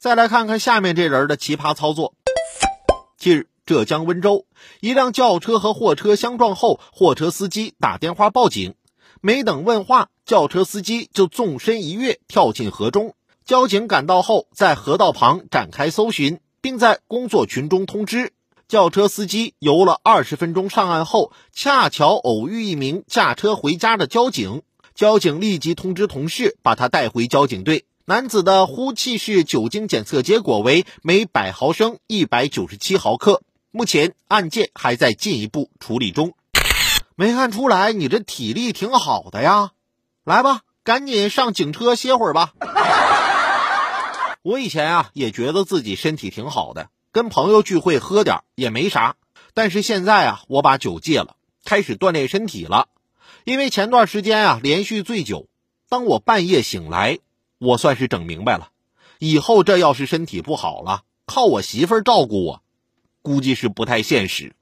再来看看下面这人的奇葩操作。近日，浙江温州一辆轿车和货车相撞后，货车司机打电话报警，没等问话，轿车司机就纵身一跃跳进河中。交警赶到后，在河道旁展开搜寻，并在工作群中通知。轿车司机游了二十分钟上岸后，恰巧偶遇一名驾车回家的交警，交警立即通知同事把他带回交警队。男子的呼气式酒精检测结果为每百毫升一百九十七毫克。目前案件还在进一步处理中。没看出来你这体力挺好的呀？来吧，赶紧上警车歇会儿吧。我以前啊也觉得自己身体挺好的，跟朋友聚会喝点也没啥。但是现在啊，我把酒戒了，开始锻炼身体了。因为前段时间啊连续醉酒，当我半夜醒来。我算是整明白了，以后这要是身体不好了，靠我媳妇儿照顾我，估计是不太现实。